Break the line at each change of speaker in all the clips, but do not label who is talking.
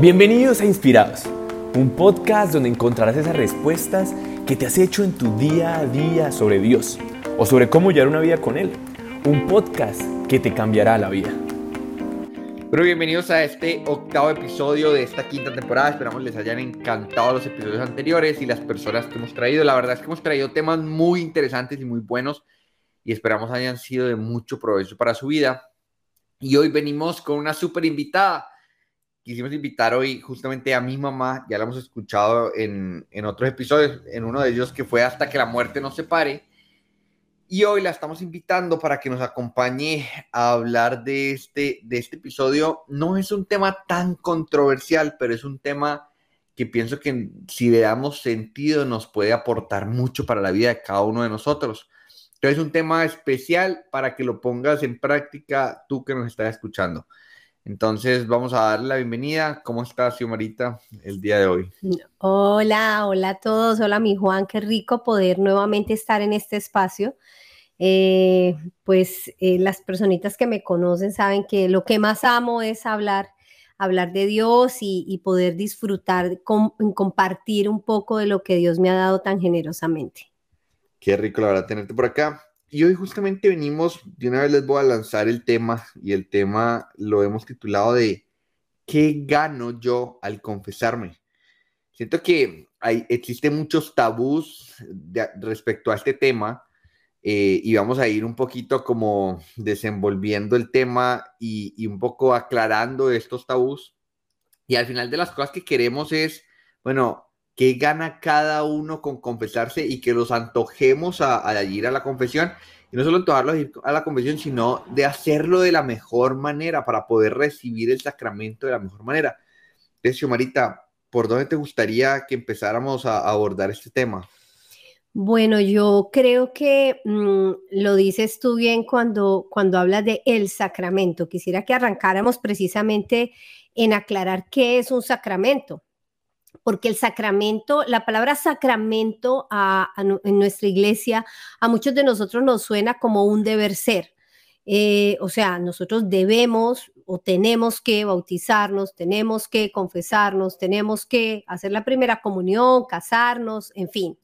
Bienvenidos a Inspirados, un podcast donde encontrarás esas respuestas que te has hecho en tu día a día sobre Dios o sobre cómo llevar una vida con Él. Un podcast que te cambiará la vida.
Pero bienvenidos a este octavo episodio de esta quinta temporada. Esperamos les hayan encantado los episodios anteriores y las personas que hemos traído. La verdad es que hemos traído temas muy interesantes y muy buenos y esperamos hayan sido de mucho provecho para su vida. Y hoy venimos con una súper invitada quisimos invitar hoy justamente a mi mamá, ya la hemos escuchado en, en otros episodios, en uno de ellos que fue Hasta que la muerte nos separe. Y hoy la estamos invitando para que nos acompañe a hablar de este, de este episodio. No es un tema tan controversial, pero es un tema que pienso que si le damos sentido nos puede aportar mucho para la vida de cada uno de nosotros. Entonces es un tema especial para que lo pongas en práctica tú que nos estás escuchando. Entonces vamos a darle la bienvenida. ¿Cómo estás, Xiomarita, el día de hoy?
Hola, hola a todos. Hola, mi Juan. Qué rico poder nuevamente estar en este espacio. Eh, pues eh, las personitas que me conocen saben que lo que más amo es hablar, hablar de Dios y, poder disfrutar, compartir un poco de lo que Dios me ha dado tan generosamente.
Qué rico, la verdad, tenerte por acá. Y hoy justamente venimos, de una vez les voy a lanzar el tema, y el tema lo hemos titulado de ¿qué gano yo al confesarme? Siento que hay, existen muchos tabús respecto a este tema, eh, y vamos a ir un poquito como desenvolviendo el tema y, y un poco aclarando estos tabús. Y al final de las cosas que queremos es, bueno, ¿Qué gana cada uno con confesarse y que los antojemos a, ir a la confesión? Y no solo antojarlos ir a la confesión, sino de hacerlo de la mejor manera para poder recibir el sacramento de la mejor manera. Entonces, Marita, ¿por dónde te gustaría que empezáramos a abordar este tema?
Bueno, yo creo que mm, lo dices tú bien cuando, cuando hablas de el sacramento. Quisiera que arrancáramos precisamente en aclarar qué es un sacramento porque el sacramento, la palabra sacramento en nuestra iglesia, a muchos de nosotros nos suena como un deber ser. Eh, o sea, nosotros debemos o tenemos que bautizarnos, tenemos que confesarnos, tenemos que hacer la primera comunión, casarnos, en fin.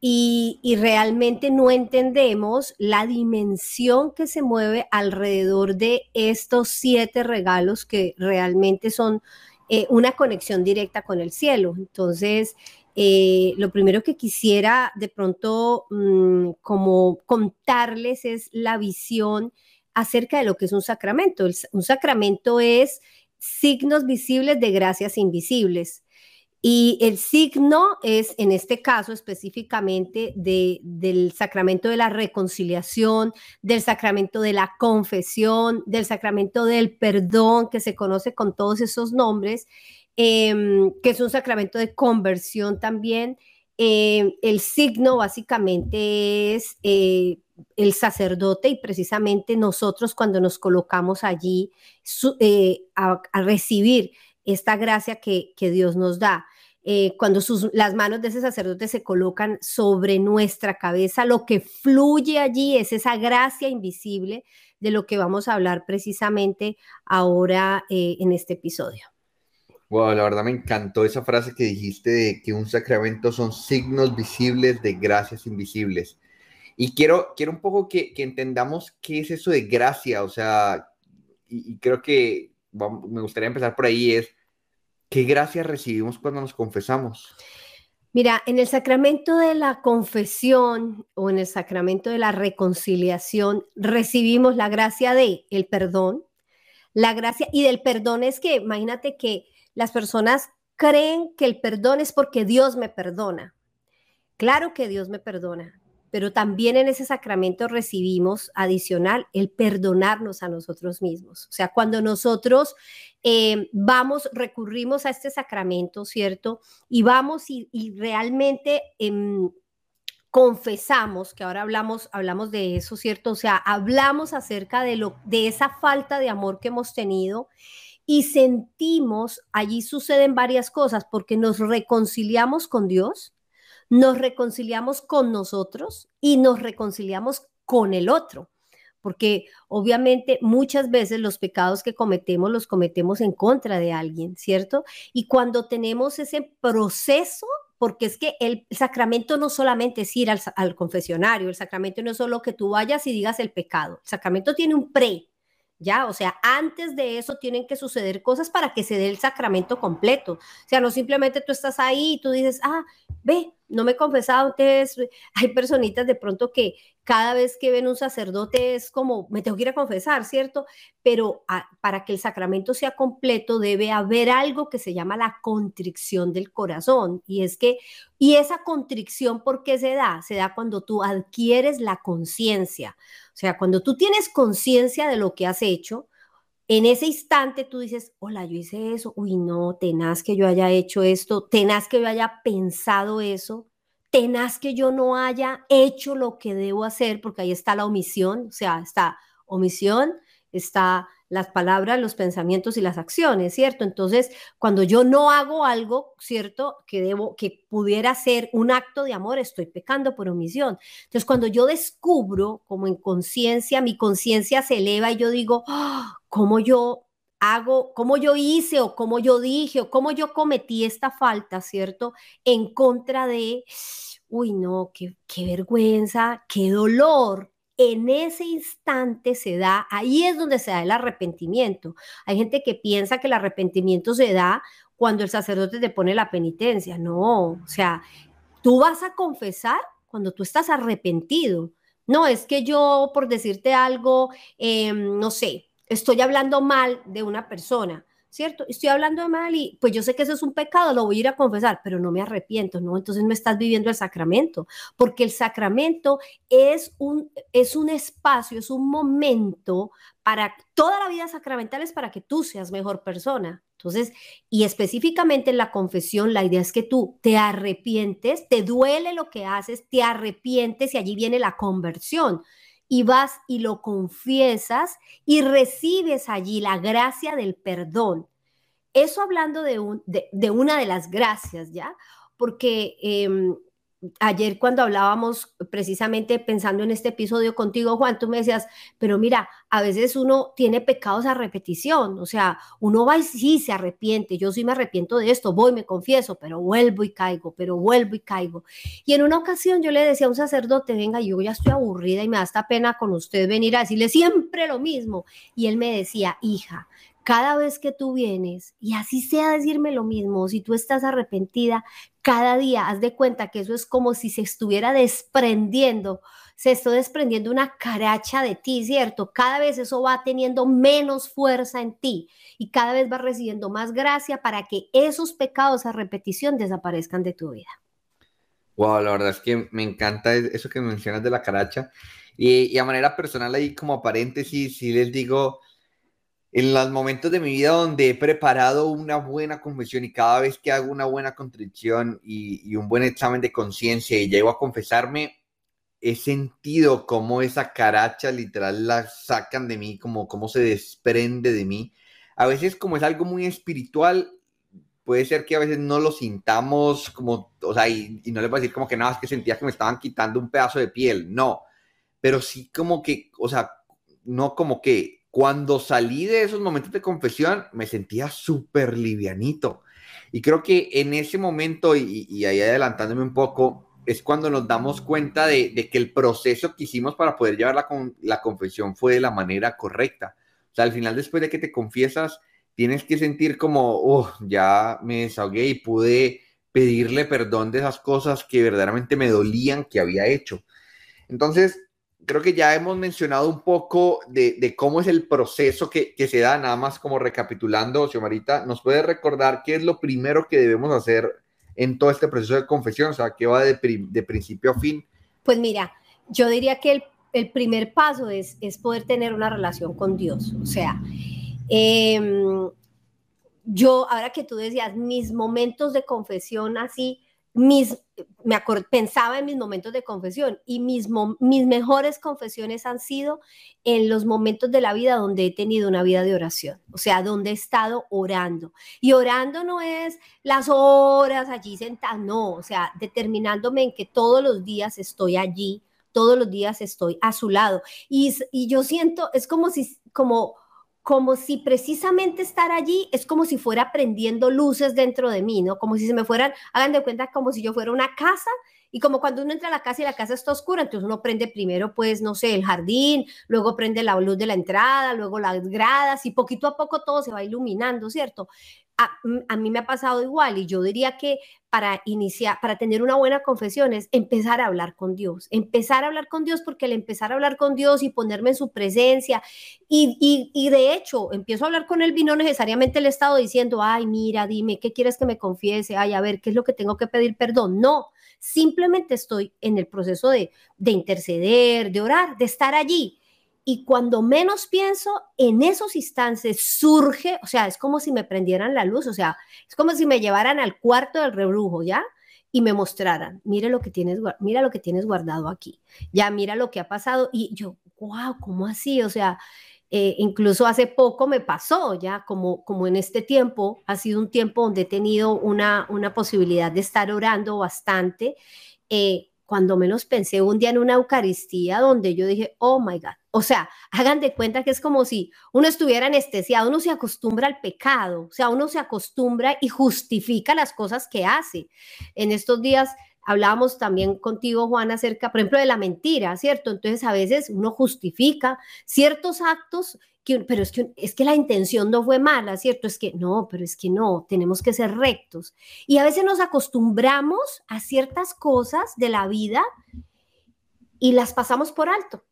Y, y, realmente no entendemos la dimensión que se mueve alrededor de estos siete regalos que realmente son eh, una conexión directa con el cielo. Entonces, eh, lo primero que quisiera de pronto mm, como contarles es la visión acerca de lo que es un sacramento. un sacramento es signos visibles de gracias invisibles. Y el signo es, en este caso específicamente, del sacramento de la reconciliación, del sacramento de la confesión, del sacramento del perdón, que se conoce con todos esos nombres, em, que es un sacramento de conversión también. Em, el signo básicamente es eh, el sacerdote y precisamente nosotros cuando nos colocamos allí eh, a recibir esta gracia que, Dios nos da. Eh, cuando sus, las manos de ese sacerdote se colocan sobre nuestra cabeza, lo que fluye allí es esa gracia invisible de lo que vamos a hablar precisamente ahora eh, en este episodio.
Wow, la verdad me encantó esa frase que dijiste de que un sacramento son signos visibles de gracias invisibles. Y quiero, quiero un poco que, entendamos qué es eso de gracia, o sea, y, creo que me gustaría empezar por ahí, es ¿Qué gracia recibimos cuando nos confesamos?
Mira, en el sacramento de la confesión o en el sacramento de la reconciliación recibimos la gracia de el perdón. La gracia y del perdón es que imagínate que las personas creen que el perdón es porque Dios me perdona. Claro que Dios me perdona, pero también en ese sacramento recibimos adicional el perdonarnos a nosotros mismos. O sea, cuando nosotros eh, vamos, recurrimos a este sacramento, ¿cierto? Y vamos y, realmente... Em, confesamos, que ahora hablamos, hablamos de eso, ¿cierto? O sea, hablamos acerca de, lo, de esa falta de amor que hemos tenido y sentimos, allí suceden varias cosas, porque nos reconciliamos con Dios, nos reconciliamos con nosotros y nos reconciliamos con el otro. porque obviamente muchas veces los pecados que cometemos los cometemos en contra de alguien, ¿cierto? Y cuando tenemos ese proceso porque es que el sacramento no solamente es ir al, al, confesionario, el sacramento no es solo que tú vayas y digas el pecado, el sacramento tiene un pre, ¿ya? O sea, antes de eso tienen que suceder cosas para que se dé el sacramento completo. O sea, no simplemente tú estás ahí y tú dices, ah, ve, no me he confesado, antes hay personitas de pronto que cada vez que ven un sacerdote es como, me tengo que ir a confesar, ¿cierto? Pero para que el sacramento sea completo debe haber algo que se llama la contrición del corazón. Y es que, y esa contrición, ¿por qué se da? Se da cuando tú adquieres la conciencia. O sea, cuando tú tienes conciencia de lo que has hecho, en ese instante tú dices, hola, yo hice eso, uy, no, tenaz que yo haya hecho esto, tenaz que yo haya pensado eso, tenaz que yo no haya hecho lo que debo hacer, porque ahí está la omisión, o sea, está omisión, está las palabras, los pensamientos y las acciones, ¿cierto? Entonces, cuando yo no hago algo, ¿cierto? Que debo, que pudiera ser un acto de amor, estoy pecando por omisión. Entonces, cuando yo descubro, como en conciencia, mi conciencia se eleva y yo digo, ¡Ah! ¿Cómo yo hago, cómo yo hice o cómo yo dije o cómo yo cometí esta falta, ¿cierto? En contra de, uy, no, qué, vergüenza, qué dolor, en ese instante se da, ahí es donde se da el arrepentimiento. Hay gente que piensa que el arrepentimiento se da cuando el sacerdote te pone la penitencia. No, o sea, tú vas a confesar cuando tú estás arrepentido. No, es que yo, por decirte algo, em, no sé, estoy hablando mal de una persona. ¿cierto? Estoy hablando mal y pues yo sé que eso es un pecado, lo voy a ir a confesar, pero no me arrepiento, ¿no? Entonces no estás viviendo el sacramento, porque el sacramento es un, es un espacio, es un momento para toda la vida sacramental es para que tú seas mejor persona. Entonces, y específicamente en la confesión, la idea es que tú te arrepientes, te duele lo que haces, te arrepientes y allí viene la conversión y vas y lo confiesas y recibes allí la gracia del perdón. Eso hablando de, de, una de las gracias, ¿ya? Porque em, ayer cuando hablábamos precisamente pensando en este episodio contigo, Juan, tú me decías, pero mira, a veces uno tiene pecados a repetición, o sea, uno va y sí se arrepiente, yo sí me arrepiento de esto, voy, me confieso, pero vuelvo y caigo, pero vuelvo y caigo. Y en una ocasión yo le decía a un sacerdote, venga, yo ya estoy aburrida y me da esta pena con usted venir a decirle siempre lo mismo. Y él me decía, hija, cada vez que tú vienes, y así sea decirme lo mismo, si tú estás arrepentida, cada día haz de cuenta que eso es como si se estuviera desprendiendo, se está desprendiendo una caracha de ti, ¿cierto? Cada vez eso va teniendo menos fuerza en ti y cada vez va recibiendo más gracia para que esos pecados a repetición desaparezcan de tu vida.
Wow, la verdad es que me encanta eso que mencionas de la caracha. Y, y a manera personal, ahí como paréntesis, sí les digo, en los momentos de mi vida donde he preparado una buena confesión y cada vez que hago una buena contrición y, un buen examen de conciencia y llego a confesarme, he sentido cómo esa caracha literal la sacan de mí, como cómo se desprende de mí. A veces como es algo muy espiritual, puede ser que a veces no lo sintamos como, o sea, y, no le voy a decir como que nada, es que sentía que me estaban quitando un pedazo de piel, no, pero sí como que, o sea, no como que cuando salí de esos momentos de confesión, me sentía súper livianito. Y creo que en ese momento, y, ahí adelantándome un poco, es cuando nos damos cuenta de, que el proceso que hicimos para poder llevar la, la confesión fue de la manera correcta. O sea, al final, después de que te confiesas, tienes que sentir como, oh, ya me desahogué y pude pedirle perdón de esas cosas que verdaderamente me dolían que había hecho. Entonces, creo que ya hemos mencionado un poco de, cómo es el proceso que, se da, nada más como recapitulando, Xiomarita, ¿nos puede recordar qué es lo primero que debemos hacer en todo este proceso de confesión? O sea, ¿qué va de, principio a fin?
Pues mira, yo diría que el, primer paso es, es, poder tener una relación con Dios. O sea, em, yo, ahora que tú decías, mis momentos de confesión así, mis, me pensaba en mis momentos de confesión y mis, mis mejores confesiones han sido en los momentos de la vida donde he tenido una vida de oración, o sea, donde he estado orando. Y orando no es las horas allí sentada, no, o sea, determinándome en que todos los días estoy allí todos los días estoy a su lado. Y, y yo siento, es como si, como, como si precisamente estar allí es como si fuera prendiendo luces dentro de mí, ¿no? Como si se me fueran, hagan de cuenta como si yo fuera una casa y como cuando uno entra a la casa y la casa está oscura, entonces uno prende primero, pues, no sé, el jardín, luego prende la luz de la entrada, luego las gradas y poquito a poco todo se va iluminando, ¿cierto? A, mí me ha pasado igual y yo diría que para iniciar, para tener una buena confesión es empezar a hablar con Dios, empezar a hablar con Dios porque al empezar a hablar con Dios y ponerme en su presencia y, y, y de hecho empiezo a hablar con él y no necesariamente le he estado diciendo, ay, mira, dime, ¿qué quieres que me confiese? Ay, a ver, ¿qué es lo que tengo que pedir perdón? No, simplemente estoy en el proceso de, de interceder, de orar, de estar allí. Y cuando menos pienso, en esos instantes surge, o sea, es como si me prendieran la luz, o sea, es como si me llevaran al cuarto del rebrujo, ¿ya? Y me mostraran, mira lo que tienes, mira lo que tienes guardado aquí, ya mira lo que ha pasado. Y yo, wow, ¿cómo así? O sea, eh, incluso hace poco me pasó, ya como, como en este tiempo, ha sido un tiempo donde he tenido una, una posibilidad de estar orando bastante. Eh, cuando menos pensé un día en una Eucaristía donde yo dije, oh my God, o sea, hagan de cuenta que es como si uno estuviera anestesiado, uno se acostumbra al pecado, o sea, uno se acostumbra y justifica las cosas que hace. En estos días Hablábamos también contigo, Juan, acerca, por ejemplo, de la mentira, ¿cierto? Entonces a veces uno justifica ciertos actos, que, pero es que, es que la intención no fue mala, ¿cierto? Es que no, pero es que no, tenemos que ser rectos. Y a veces nos acostumbramos a ciertas cosas de la vida y las pasamos por alto.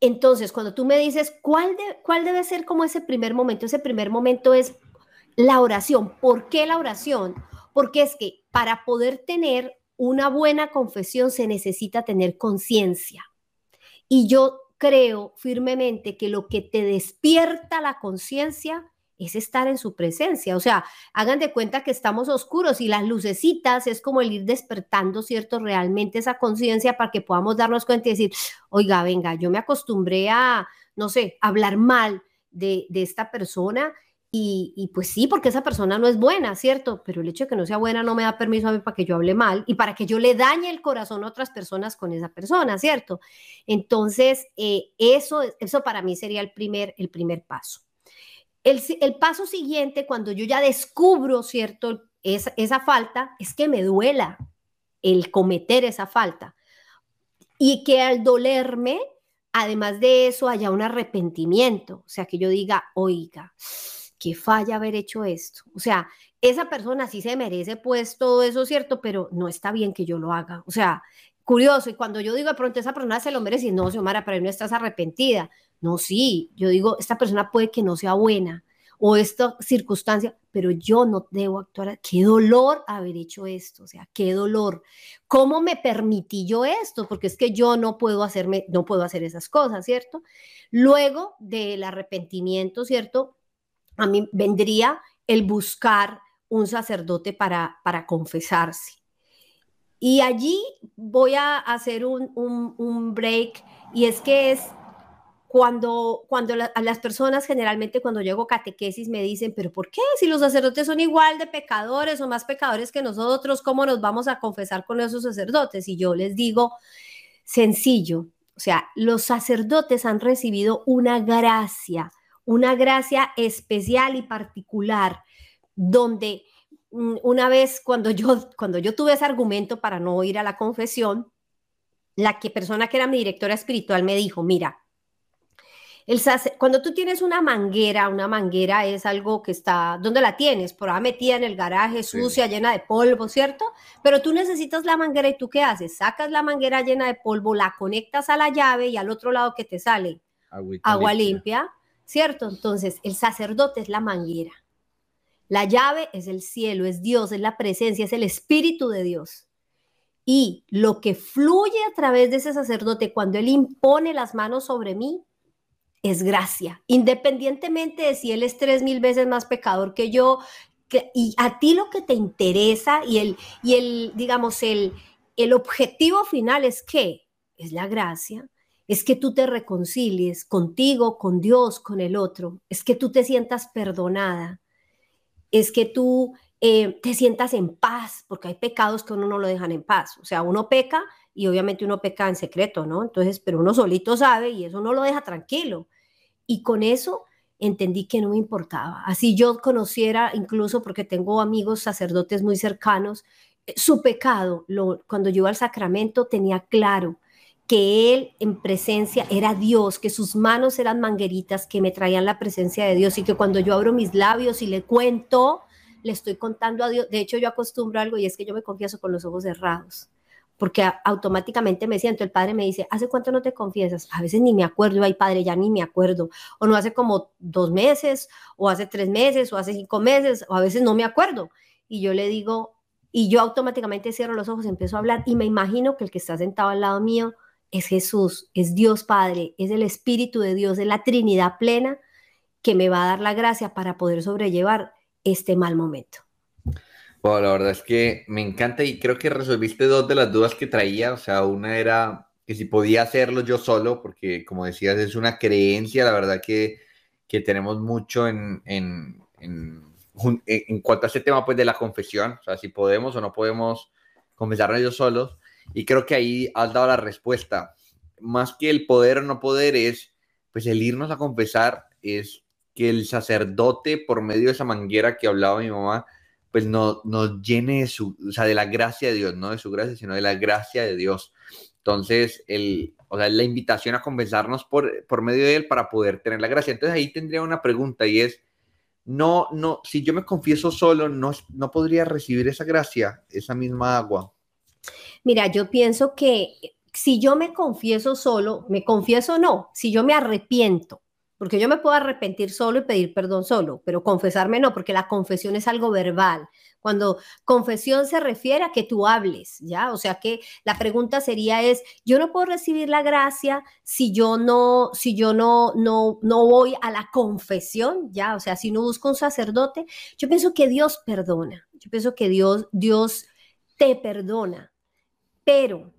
Entonces, cuando tú me dices, ¿cuál, de, ¿cuál debe ser como ese primer momento? Ese primer momento es la oración. ¿Por qué la oración? Porque es que para poder tener una buena confesión se necesita tener conciencia. Y yo creo firmemente que lo que te despierta la conciencia es estar en su presencia. O sea, hagan de cuenta que estamos oscuros y las lucecitas es como el ir despertando, ¿cierto? Realmente esa conciencia para que podamos darnos cuenta y decir, oiga, venga, yo me acostumbré a, no sé, hablar mal de, de esta persona y, pues sí, porque esa persona no es buena, ¿cierto? Pero el hecho de que no sea buena no me da permiso a mí para que yo hable mal y para que yo le dañe el corazón a otras personas con esa persona, ¿cierto? Entonces, eh, eso, eso para mí sería el primer, el primer paso. El, el, paso siguiente, cuando yo ya descubro, ¿cierto? Esa, esa falta, es que me duela el cometer esa falta. Y que al dolerme, además de eso, haya un arrepentimiento. O sea, que yo diga, oiga, que falla haber hecho esto. O sea, esa persona sí se merece pues todo eso, ¿cierto? Pero no está bien que yo lo haga. O sea, curioso. Y cuando yo digo de pronto esa persona se lo merece, no, Xiomara, pero no estás arrepentida. No, sí, yo digo, esta persona puede que no sea buena o esta circunstancia, pero yo no debo actuar. Qué dolor haber hecho esto, o sea, qué dolor. ¿Cómo me permití yo esto? Porque es que yo no puedo hacerme, no puedo hacer esas cosas, ¿cierto? Luego del arrepentimiento, ¿cierto? A mí vendría el buscar un sacerdote para, para confesarse. Y allí voy a hacer un, un, break y es que es cuando, cuando a las personas generalmente cuando llego catequesis me dicen, pero ¿por qué? Si los sacerdotes son igual de pecadores o más pecadores que nosotros, ¿cómo nos vamos a confesar con esos sacerdotes? Y yo les digo, sencillo, o sea, los sacerdotes han recibido una gracia una gracia especial y particular, donde mm, una vez cuando yo, cuando yo tuve ese argumento para no ir a la confesión, la que persona que era mi directora espiritual me dijo, mira, el cuando tú tienes una manguera, una manguera es algo que está, ¿dónde la tienes? Por ahí metida en el garaje, sucia, llena de polvo, ¿cierto? Pero tú necesitas la manguera y tú qué haces? Sacas la manguera llena de polvo, la conectas a la llave y al otro lado que te sale agua limpia ¿cierto? Entonces, el sacerdote es la manguera. La llave es el cielo, es Dios, es la presencia, es el Espíritu de Dios. Y lo que fluye a través de ese sacerdote cuando él impone las manos sobre mí es gracia, independientemente de si él es tres mil veces más pecador que yo. y a ti lo que te interesa y el, y el digamos, el, el objetivo final es que es la gracia es que tú te reconcilies contigo, con Dios, con el otro, es que tú te sientas perdonada, es que tú eh, te sientas en paz, porque hay pecados que uno no lo dejan en paz. O sea, uno peca y obviamente uno peca en secreto, ¿no? Entonces, pero uno solito sabe y eso no lo deja tranquilo. Y con eso entendí que no me importaba. Así yo conociera, incluso porque tengo amigos sacerdotes muy cercanos, eh, su pecado, lo, cuando yo iba al sacramento tenía claro que él en presencia era Dios, que sus manos eran mangueritas que me traían la presencia de Dios y que cuando yo abro mis labios y le cuento, le estoy contando a Dios. De hecho, yo acostumbro algo y es que yo me confieso con los ojos cerrados, porque automáticamente me siento, el padre me dice, ¿hace cuánto no te confiesas? A veces ni me acuerdo, ay padre, ya ni me acuerdo, o no hace como dos meses, o hace tres meses, o hace cinco meses, o a veces no me acuerdo. Y yo le digo, y yo automáticamente cierro los ojos, empiezo a hablar y me imagino que el que está sentado al lado mío es Jesús, es Dios Padre, es el Espíritu de Dios, es la Trinidad plena que me va a dar la gracia para poder sobrellevar este mal momento.
Bueno, la verdad es que me encanta y creo que resolviste dos de las dudas que traía. O sea, una era que si podía hacerlo yo solo, porque como decías, es una creencia, la verdad que, que tenemos mucho en, en, en, en, cuanto a ese tema pues, de la confesión. O sea, si podemos o no podemos confesarnos ellos solos. Y creo que ahí has dado la respuesta. Más que el poder o no poder es, pues el irnos a confesar es que el sacerdote, por medio de esa manguera que hablaba mi mamá, pues no, nos llene de, su, o sea, de la gracia de Dios, no de su gracia, sino de la gracia de Dios. Entonces, el, o sea, la invitación a confesarnos por, por medio de él para poder tener la gracia. Entonces ahí tendría una pregunta y es, no, no, si yo me confieso solo, no, no podría recibir esa gracia, esa misma agua.
Mira, yo pienso que si yo me confieso solo, me confieso no, si yo me arrepiento, porque yo me puedo arrepentir solo y pedir perdón solo, pero confesarme no, porque la confesión es algo verbal. Cuando confesión se refiere a que tú hables, ¿ya? O sea que la pregunta sería es, yo no puedo recibir la gracia si yo no si yo no no no voy a la confesión, ¿ya? O sea, si no busco un sacerdote, yo pienso que Dios perdona. Yo pienso que Dios Dios te perdona pero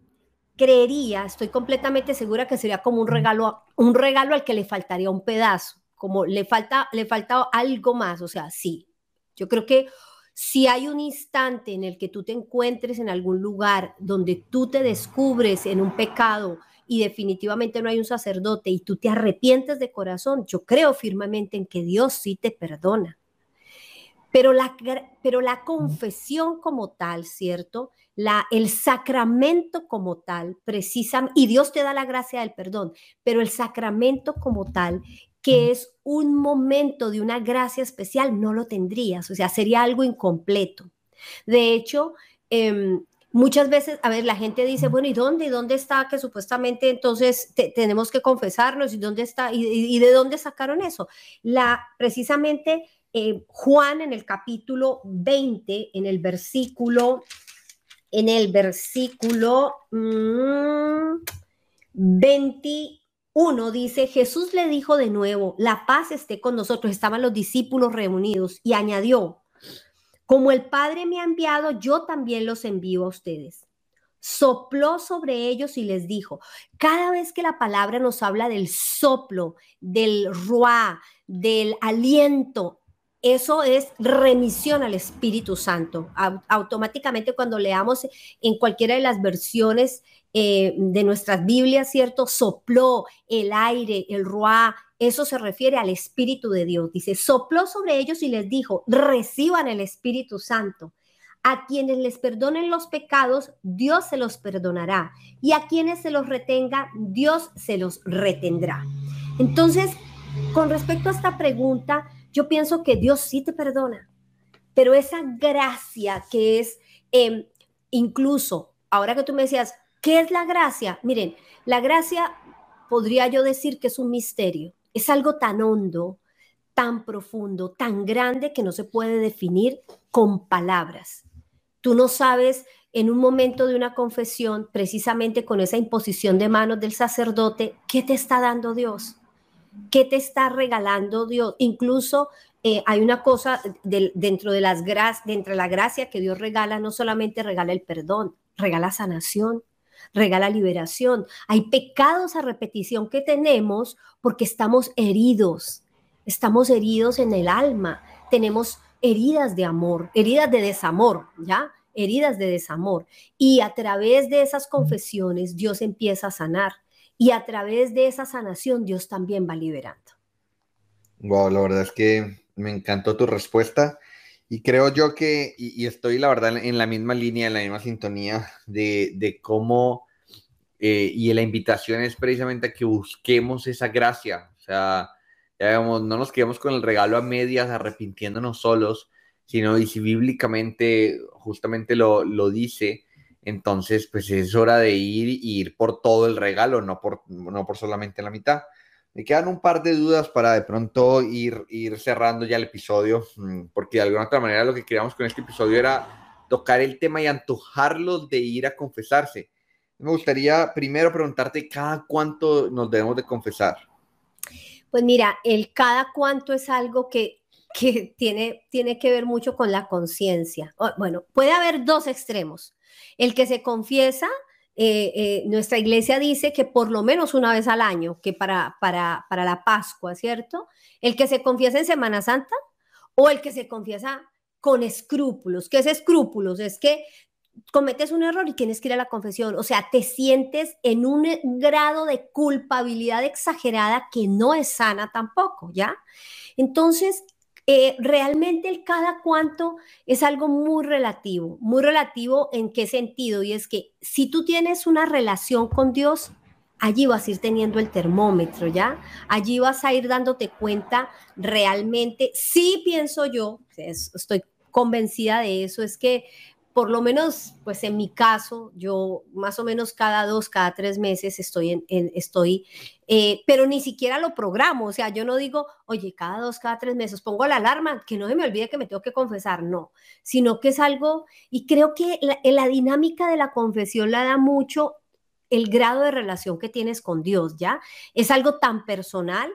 creería, estoy completamente segura que sería como un regalo, un regalo al que le faltaría un pedazo, como le falta, le falta algo más, o sea, sí. Yo creo que si hay un instante en el que tú te encuentres en algún lugar donde tú te descubres en un pecado y definitivamente no hay un sacerdote y tú te arrepientes de corazón, yo creo firmemente en que Dios sí te perdona. Pero la, pero la confesión como tal, ¿cierto? La, el sacramento como tal, precisamente, y Dios te da la gracia del perdón, pero el sacramento como tal, que es un momento de una gracia especial, no lo tendrías, o sea, sería algo incompleto. De hecho, em, muchas veces, a ver, la gente dice, bueno, ¿y dónde? ¿Y dónde está que supuestamente entonces tenemos que confesarnos? ¿Y dónde está? ¿Y, ¿Y, de dónde sacaron eso? La, precisamente eh, Juan en el capítulo 20, en el versículo, en el versículo 21 mm, dice, Jesús le dijo de nuevo, la paz esté con nosotros. Estaban los discípulos reunidos y añadió, como el Padre me ha enviado, yo también los envío a ustedes sopló sobre ellos y les dijo, cada vez que la palabra nos habla del soplo, del ruá, del aliento, eso es remisión al Espíritu Santo. Automáticamente cuando leamos en cualquiera de las versiones eh, de nuestras Biblias, ¿cierto? Sopló el aire, el ruá, eso se refiere al Espíritu de Dios. Dice, sopló sobre ellos y les dijo, reciban el Espíritu Santo. A quienes les perdonen los pecados, Dios se los perdonará. Y a quienes se los retenga, Dios se los retendrá. Entonces, con respecto a esta pregunta, yo pienso que Dios sí te perdona, pero esa gracia que es em, incluso, ahora que tú me decías, ¿qué es la gracia? Miren, la gracia podría yo decir que es un misterio, es algo tan hondo, tan profundo, tan grande que no se puede definir con palabras. Tú no sabes en un momento de una confesión, precisamente con esa imposición de manos del sacerdote, qué te está dando Dios. ¿Qué te está regalando Dios? Incluso eh, hay una cosa dentro de las dentro de la gracia que Dios regala, no solamente regala el perdón, regala sanación, regala liberación. Hay pecados a repetición que tenemos porque estamos heridos, estamos heridos en el alma, tenemos heridas de amor, heridas de desamor, ¿ya? Heridas de desamor. Y a través de esas confesiones Dios empieza a sanar. Y a través de esa sanación Dios también va liberando.
Wow, la verdad es que me encantó tu respuesta. Y creo yo que, y, estoy la verdad en la misma línea, en la misma sintonía de, de cómo, eh, y la invitación es precisamente a que busquemos esa gracia. O sea, ya no nos quedemos con el regalo a medias arrepintiéndonos solos, sino y si bíblicamente justamente lo, lo dice, entonces pues es hora de ir ir por todo el regalo, no por, no por solamente la mitad. Me quedan un par de dudas para de pronto ir, ir cerrando ya el episodio, mm, porque de alguna otra manera lo que queríamos con este episodio era tocar el tema y antojarlos de ir a confesarse. Me gustaría primero preguntarte cada cuánto nos debemos de confesar.
Pues mira, el cada cuánto es algo que, que tiene, tiene que ver mucho con la conciencia. Bueno, puede haber dos extremos. El que se confiesa, eh, eh, nuestra iglesia dice que por lo menos una vez al año, que para, para, para la Pascua, ¿cierto? El que se confiesa en Semana Santa o el que se confiesa con escrúpulos. ¿Qué es escrúpulos? Es que cometes un error y tienes que ir a la confesión. O sea, te sientes en un grado de culpabilidad exagerada que no es sana tampoco, ¿ya? Entonces, eh, realmente el cada cuánto es algo muy relativo, muy relativo en qué sentido, y es que si tú tienes una relación con Dios, allí vas a ir teniendo el termómetro, ¿ya? Allí vas a ir dándote cuenta realmente, sí pienso yo, estoy convencida de eso, es que por lo menos, pues en mi caso, yo más o menos cada dos, cada tres meses estoy en, estoy, eh, pero ni siquiera lo programo, o sea, yo no digo, oye, cada dos, cada tres meses pongo la alarma, que no se me olvide que me tengo que confesar, no, sino que es algo, y creo que la, la dinámica de la confesión la da mucho el grado de relación que tienes con Dios, ¿ya? Es algo tan personal.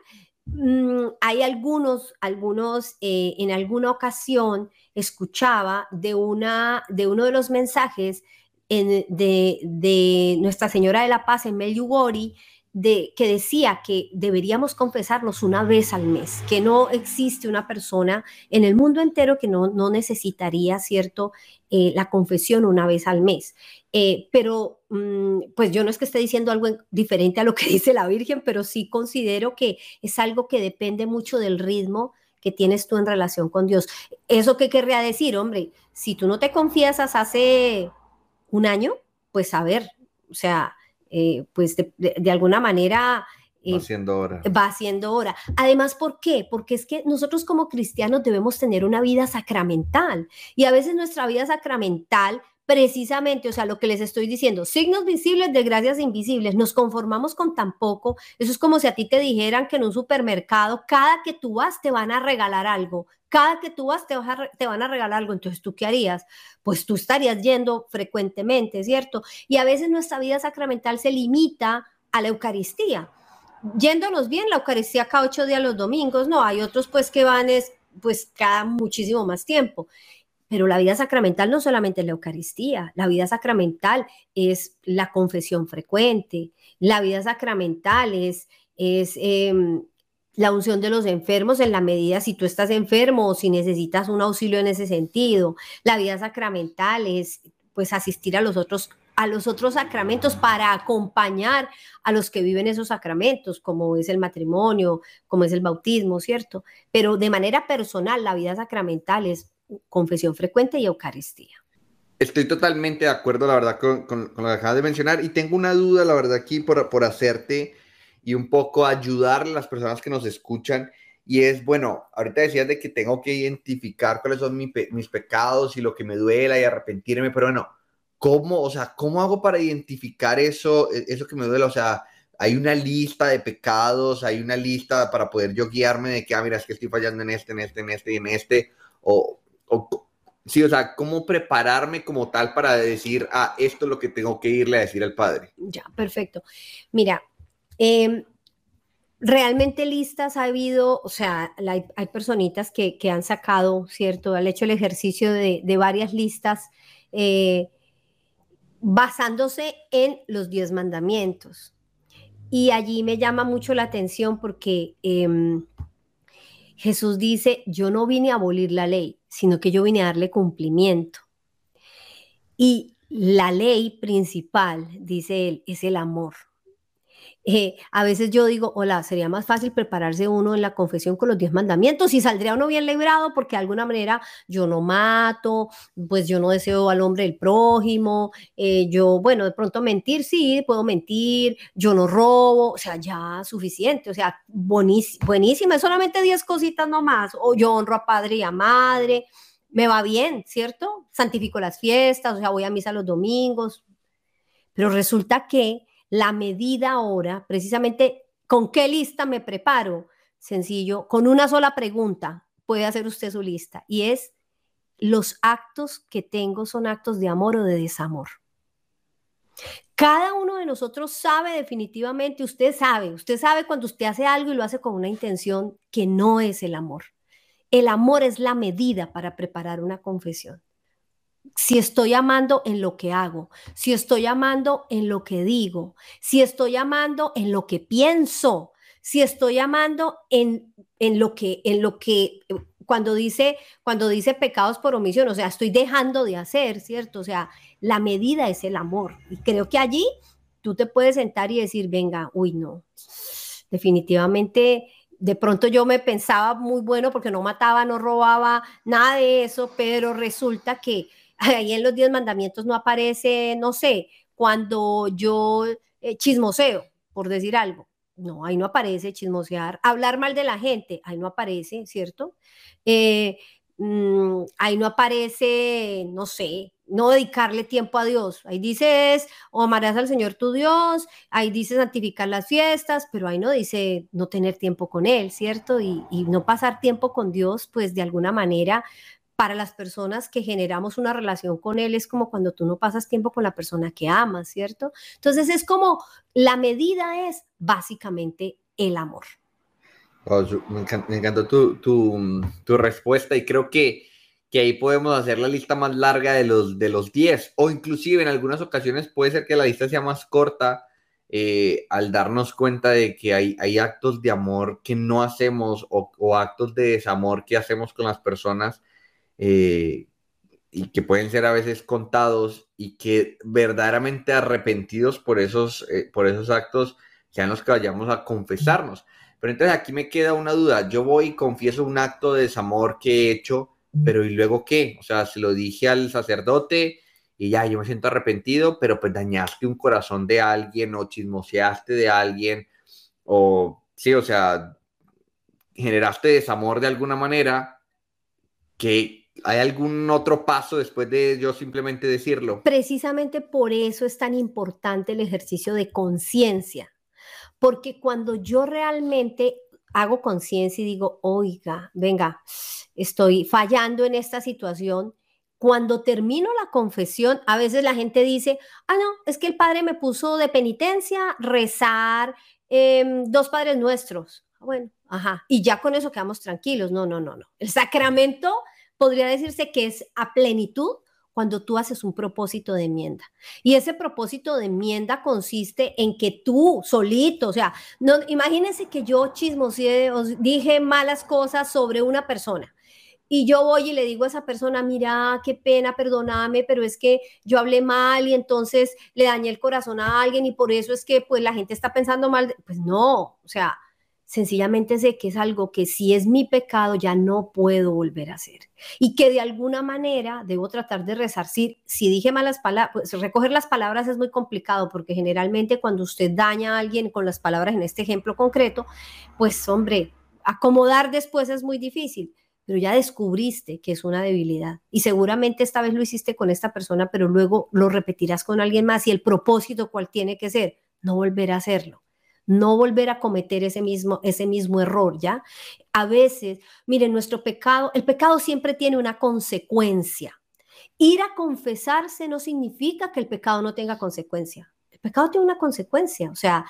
Mm, hay algunos, algunos, eh, en alguna ocasión, escuchaba de, una, de uno de los mensajes de, Nuestra Señora de la Paz en Medjugorje, de, que decía que deberíamos confesarnos una vez al mes, que no existe una persona en el mundo entero que no, no necesitaría, ¿cierto?, eh, la confesión una vez al mes. Eh, pero, mm, pues yo no es que esté diciendo algo diferente a lo que dice la Virgen, pero sí considero que es algo que depende mucho del ritmo que tienes tú en relación con Dios. ¿Eso qué querría decir, hombre? Si tú no te confiesas hace un año, pues a ver, o sea, eh, pues de, alguna manera...
Eh, va haciendo hora.
Va haciendo hora. Además, ¿por qué? Porque es que nosotros como cristianos debemos tener una vida sacramental y a veces nuestra vida sacramental precisamente, o sea, lo que les estoy diciendo, signos visibles de gracias invisibles, nos conformamos con tan poco, eso es como si a ti te dijeran que en un supermercado, cada que tú vas te van a regalar algo, cada que tú vas te, van a regalar algo, entonces tú qué harías? Pues tú estarías yendo frecuentemente, ¿cierto? Y a veces nuestra vida sacramental se limita a la Eucaristía. Yéndonos bien, la Eucaristía cada ocho días los domingos, no, hay otros pues que van es pues cada muchísimo más tiempo. Pero la vida sacramental no solamente es la Eucaristía, la vida sacramental es la confesión frecuente, la vida sacramental es, es em, la unción de los enfermos en la medida si tú estás enfermo o si necesitas un auxilio en ese sentido. La vida sacramental es pues asistir a los otros a los otros sacramentos para acompañar a los que viven esos sacramentos, como es el matrimonio, como es el bautismo, ¿cierto? Pero de manera personal, la vida sacramental es confesión frecuente y Eucaristía.
Estoy totalmente de acuerdo, la verdad, con, con, lo que acabas de mencionar y tengo una duda, la verdad, aquí por, por hacerte y un poco ayudar a las personas que nos escuchan. Y es, bueno, ahorita decías de que tengo que identificar cuáles son mis pecados y lo que me duela y arrepentirme, pero bueno, ¿cómo, o sea, cómo hago para identificar eso, e, eso que me duela? O sea, hay una lista de pecados, hay una lista para poder yo guiarme de que, ah, mira, es que estoy fallando en este, en este, en este y en este, o, sí, o sea, cómo prepararme como tal para decir, ah, esto es lo que tengo que irle a decir al padre.
Ya, perfecto. Mira, em, realmente listas ha habido, o sea, hay, personitas que, han sacado, ¿cierto? Han hecho el ejercicio de, varias listas eh, basándose en los diez mandamientos. Y allí me llama mucho la atención porque em, Jesús dice, yo no vine a abolir la ley, sino que yo vine a darle cumplimiento. Y la ley principal, dice él, es el amor. Eh, a veces yo digo, hola, sería más fácil prepararse uno en la confesión con los diez mandamientos y saldría uno bien librado porque de alguna manera yo no mato, pues yo no deseo al hombre el prójimo, eh, yo, bueno, de pronto mentir, sí, puedo mentir, yo no robo, o sea, ya suficiente, o sea, buenísima, es solamente diez cositas nomás, o yo honro a padre y a madre, me va bien, ¿cierto? Santifico las fiestas, o sea, voy a misa los domingos, pero resulta que la medida ahora, precisamente, ¿con qué lista me preparo? Sencillo, con una sola pregunta puede hacer usted su lista y es, ¿los actos que tengo son actos de amor o de desamor? Cada uno de nosotros sabe definitivamente, usted sabe, usted sabe cuando usted hace algo y lo hace con una intención que no es el amor. El amor es la medida para preparar una confesión si estoy amando en lo que hago, si estoy amando en lo que digo, si estoy amando en lo que pienso, si estoy amando en, en lo que, en lo que, cuando dice, cuando dice pecados por omisión, o sea, estoy dejando de hacer, ¿cierto? O sea, la medida es el amor. Y creo que allí tú te puedes sentar y decir, venga, uy, no, definitivamente de pronto yo me pensaba muy bueno porque no mataba, no robaba, nada de eso, pero resulta que ahí en los diez mandamientos no aparece, no sé, cuando yo eh, chismoseo, por decir algo. No, ahí no aparece chismosear. Hablar mal de la gente, ahí no aparece, ¿cierto? Eh, mm, ahí no aparece, no sé, no dedicarle tiempo a Dios. Ahí dices, o amarás al Señor tu Dios, ahí dice santificar las fiestas, pero ahí no dice no tener tiempo con Él, ¿cierto? Y, y no pasar tiempo con Dios, pues de alguna manera para las personas que generamos una relación con él es como cuando tú no pasas tiempo con la persona que amas, ¿cierto? Entonces es como la medida es básicamente el amor.
me, encantó, tu, respuesta y creo que, que ahí podemos hacer la lista más larga de los, de los 10 o inclusive en algunas ocasiones puede ser que la lista sea más corta eh, al darnos cuenta de que hay, hay actos de amor que no hacemos o, o actos de desamor que hacemos con las personas eh, y que pueden ser a veces contados y que verdaderamente arrepentidos por esos, eh, por esos actos sean los que vayamos a confesarnos. Pero entonces aquí me queda una duda. Yo voy y confieso un acto de desamor que he hecho, pero ¿y luego qué? O sea, se lo dije al sacerdote y ya, yo me siento arrepentido, pero pues dañaste un corazón de alguien o chismoseaste de alguien o sí, o sea, generaste desamor de alguna manera que ¿Hay algún otro paso después de yo simplemente decirlo?
Precisamente por eso es tan importante el ejercicio de conciencia, porque cuando yo realmente hago conciencia y digo, oiga, venga, estoy fallando en esta situación, cuando termino la confesión, a veces la gente dice, ah, no, es que el padre me puso de penitencia rezar em, dos padres nuestros. Bueno, ajá, y ya con eso quedamos tranquilos. No, no, no, no. El sacramento podría decirse que es a plenitud cuando tú haces un propósito de enmienda. Y ese propósito de enmienda consiste en que tú solito, o sea, no, imagínense que yo chismoseé, os dije malas cosas sobre una persona. Y yo voy y le digo a esa persona, mira, qué pena, perdóname, pero es que yo hablé mal y entonces le dañé el corazón a alguien y por eso es que pues la gente está pensando mal. Pues no, o sea, sencillamente sé que es algo que si es mi pecado ya no puedo volver a hacer. Y que de alguna manera debo tratar de resarcir. Si dije malas palabras, pues recoger las palabras es muy complicado porque generalmente cuando usted daña a alguien con las palabras en este ejemplo concreto, pues hombre, acomodar después es muy difícil, pero ya descubriste que es una debilidad. Y seguramente esta vez lo hiciste con esta persona, pero luego lo repetirás con alguien más y el propósito cuál tiene que ser, no volver a hacerlo no volver a cometer ese mismo, ese mismo error, ¿ya? A veces, miren, nuestro pecado, el pecado siempre tiene una consecuencia. Ir a confesarse no significa que el pecado no tenga consecuencia. El pecado tiene una consecuencia, o sea,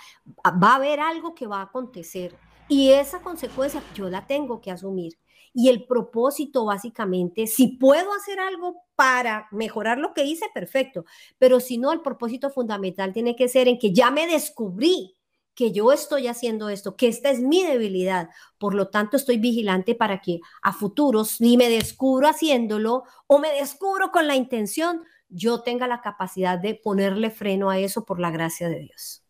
va a haber algo que va a acontecer y esa consecuencia yo la tengo que asumir. Y el propósito básicamente, si puedo hacer algo para mejorar lo que hice, perfecto, pero si no, el propósito fundamental tiene que ser en que ya me descubrí que yo estoy haciendo esto, que esta es mi debilidad. Por lo tanto, estoy vigilante para que a futuros, ni me descubro haciéndolo o me descubro con la intención, yo tenga la capacidad de ponerle freno a eso por la gracia de Dios.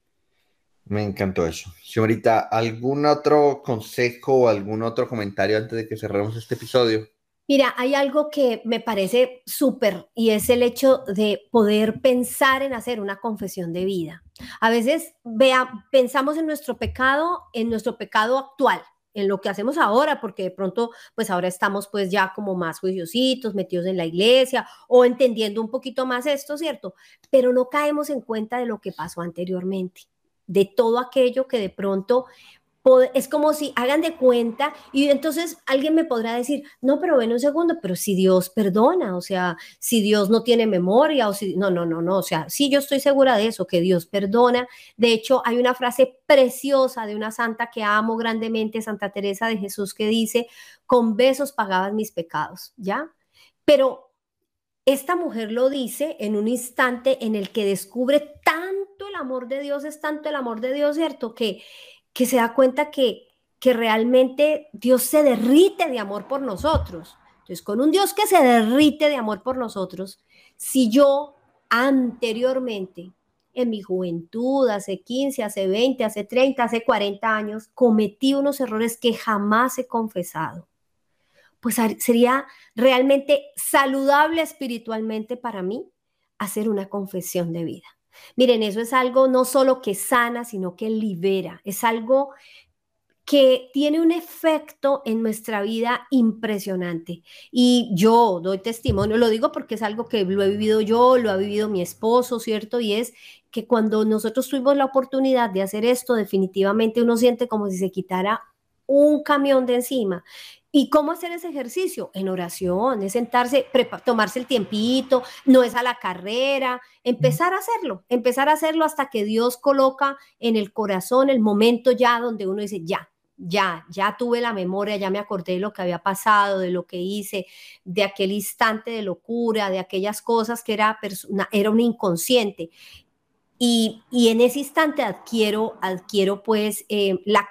Me encantó eso. Señorita, ¿algún otro consejo o algún otro comentario antes de que cerremos este episodio?
Mira, hay algo que me parece súper y es el hecho de poder pensar en hacer una confesión de vida. A veces vea, pensamos en nuestro pecado, en nuestro pecado actual, en lo que hacemos ahora, porque de pronto, pues ahora estamos pues ya como más juiciositos, metidos en la iglesia o entendiendo un poquito más esto, ¿cierto? Pero no caemos en cuenta de lo que pasó anteriormente, de todo aquello que de pronto es como si hagan de cuenta y entonces alguien me podrá decir, no, pero ven un segundo, pero si Dios perdona, o sea, si Dios no tiene memoria, o si, no, no, no, no, o sea, sí yo estoy segura de eso, que Dios perdona. De hecho, hay una frase preciosa de una santa que amo grandemente, Santa Teresa de Jesús, que dice, con besos pagabas mis pecados, ¿ya? Pero esta mujer lo dice en un instante en el que descubre tanto el amor de Dios, es tanto el amor de Dios, ¿cierto? Que que se da cuenta que, que realmente Dios se derrite de amor por nosotros. Entonces, con un Dios que se derrite de amor por nosotros, si yo anteriormente, en mi juventud, hace 15, hace 20, hace 30, hace 40 años, cometí unos errores que jamás he confesado, pues sería realmente saludable espiritualmente para mí hacer una confesión de vida. Miren, eso es algo no solo que sana, sino que libera. Es algo que tiene un efecto en nuestra vida impresionante. Y yo doy testimonio, lo digo porque es algo que lo he vivido yo, lo ha vivido mi esposo, ¿cierto? Y es que cuando nosotros tuvimos la oportunidad de hacer esto, definitivamente uno siente como si se quitara un camión de encima. ¿Y cómo hacer ese ejercicio? En oración, es sentarse, tomarse el tiempito, no es a la carrera, empezar a hacerlo, empezar a hacerlo hasta que Dios coloca en el corazón el momento ya donde uno dice, ya, ya, ya tuve la memoria, ya me acordé de lo que había pasado, de lo que hice, de aquel instante de locura, de aquellas cosas que era, era un inconsciente. Y, en ese instante adquiero, adquiero pues, eh, la,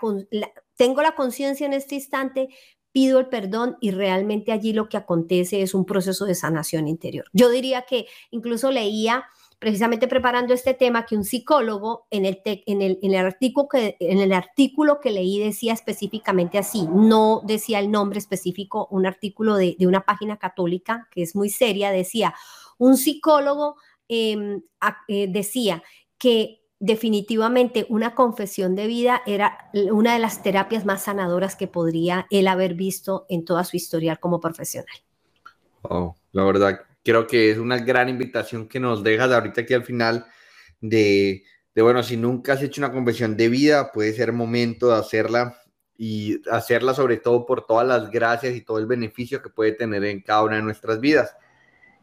tengo la conciencia en este instante, pido el perdón y realmente allí lo que acontece es un proceso de sanación interior. Yo diría que incluso leía precisamente preparando este tema que un psicólogo en el, en el, artículo, que, en el artículo que leí decía específicamente así, no decía el nombre específico, un artículo de, de una página católica que es muy seria, decía, un psicólogo em, eh, decía que definitivamente una confesión de vida era una de las terapias más sanadoras que podría él haber visto en toda su historial como profesional.
Oh, la verdad, creo que es una gran invitación que nos dejas ahorita aquí al final de, de, bueno, si nunca has hecho una confesión de vida, puede ser momento de hacerla y hacerla sobre todo por todas las gracias y todo el beneficio que puede tener en cada una de nuestras vidas.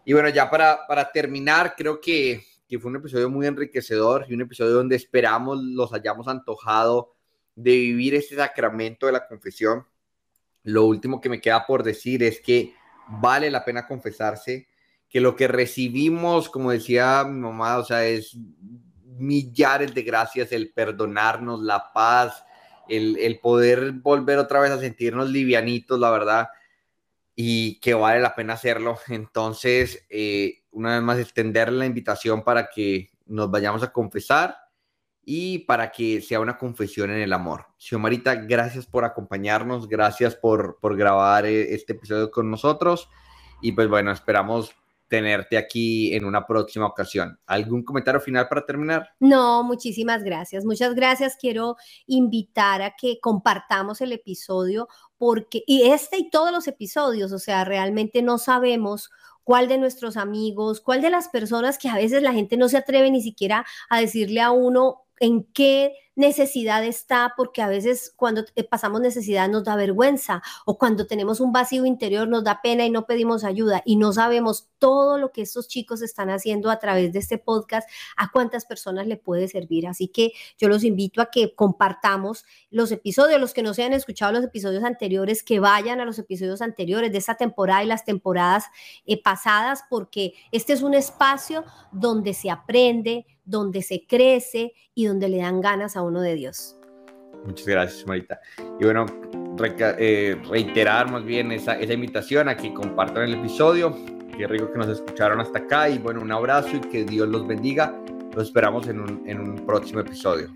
Y bueno, ya para, para terminar, creo que que fue un episodio muy enriquecedor y un episodio donde esperamos los hayamos antojado de vivir este sacramento de la confesión. Lo último que me queda por decir es que vale la pena confesarse, que lo que recibimos, como decía mi mamá, o sea, es millares de gracias, el perdonarnos, la paz, el, el poder volver otra vez a sentirnos livianitos, la verdad, y que vale la pena hacerlo. Entonces, eh, una vez más extender la invitación para que nos vayamos a confesar y para que sea una confesión en el amor. Xiomarita, gracias por acompañarnos, gracias por, por grabar eh, este episodio con nosotros y pues bueno, esperamos tenerte aquí en una próxima ocasión. ¿Algún comentario final para terminar?
No, muchísimas gracias. Muchas gracias. Quiero invitar a que compartamos el episodio porque, y este y todos los episodios, o sea, realmente no sabemos cuál de nuestros amigos, cuál de las personas que a veces la gente no se atreve ni siquiera a decirle a uno en qué necesidad está, porque a veces cuando eh, pasamos necesidad nos da vergüenza o cuando tenemos un vacío interior nos da pena y no pedimos ayuda y no sabemos todo lo que estos chicos están haciendo a través de este podcast, a cuántas personas le puede servir. Así que yo los invito a que compartamos los episodios, los que no se han escuchado los episodios anteriores, que vayan a los episodios anteriores de esta temporada y las temporadas eh, pasadas, porque este es un espacio donde se aprende, donde se crece y donde le dan ganas a a uno de Dios.
Muchas gracias, Marita. Y bueno, eh, reiterar más bien esa, esa invitación a que compartan el episodio. Qué rico que nos escucharon hasta acá y bueno, un abrazo y que Dios los bendiga. Los esperamos en un, en un próximo episodio.